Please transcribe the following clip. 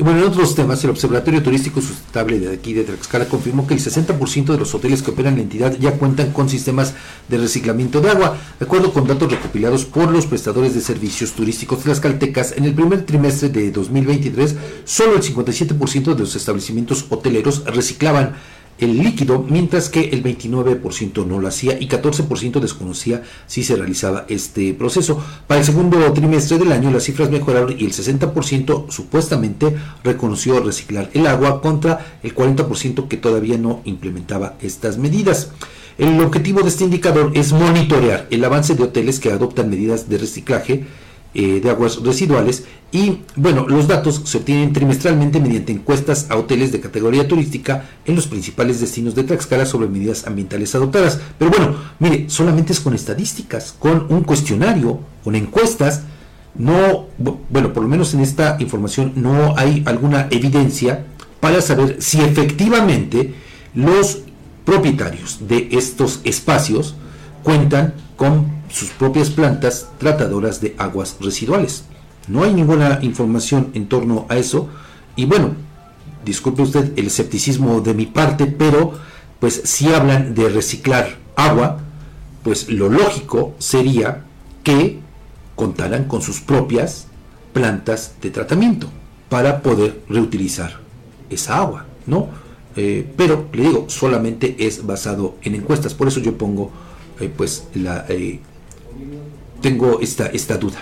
Y bueno, en otros temas, el Observatorio Turístico Sustentable de aquí de Tlaxcala confirmó que el 60% de los hoteles que operan la entidad ya cuentan con sistemas de reciclamiento de agua. De acuerdo con datos recopilados por los prestadores de servicios turísticos tlaxcaltecas, en el primer trimestre de 2023, solo el 57% de los establecimientos hoteleros reciclaban el líquido, mientras que el 29% no lo hacía y 14% desconocía si se realizaba este proceso. Para el segundo trimestre del año las cifras mejoraron y el 60% supuestamente reconoció reciclar el agua contra el 40% que todavía no implementaba estas medidas. El objetivo de este indicador es monitorear el avance de hoteles que adoptan medidas de reciclaje eh, de aguas residuales y bueno, los datos se obtienen trimestralmente mediante encuestas a hoteles de categoría turística en los principales destinos de Tlaxcala sobre medidas ambientales adoptadas. Pero bueno, mire, solamente es con estadísticas, con un cuestionario, con encuestas. No, bueno, por lo menos en esta información no hay alguna evidencia para saber si efectivamente los propietarios de estos espacios cuentan con sus propias plantas tratadoras de aguas residuales. No hay ninguna información en torno a eso y bueno, disculpe usted el escepticismo de mi parte, pero pues si hablan de reciclar agua, pues lo lógico sería que contaran con sus propias plantas de tratamiento para poder reutilizar esa agua, ¿no? Eh, pero le digo, solamente es basado en encuestas, por eso yo pongo eh, pues la, eh, tengo esta, esta duda.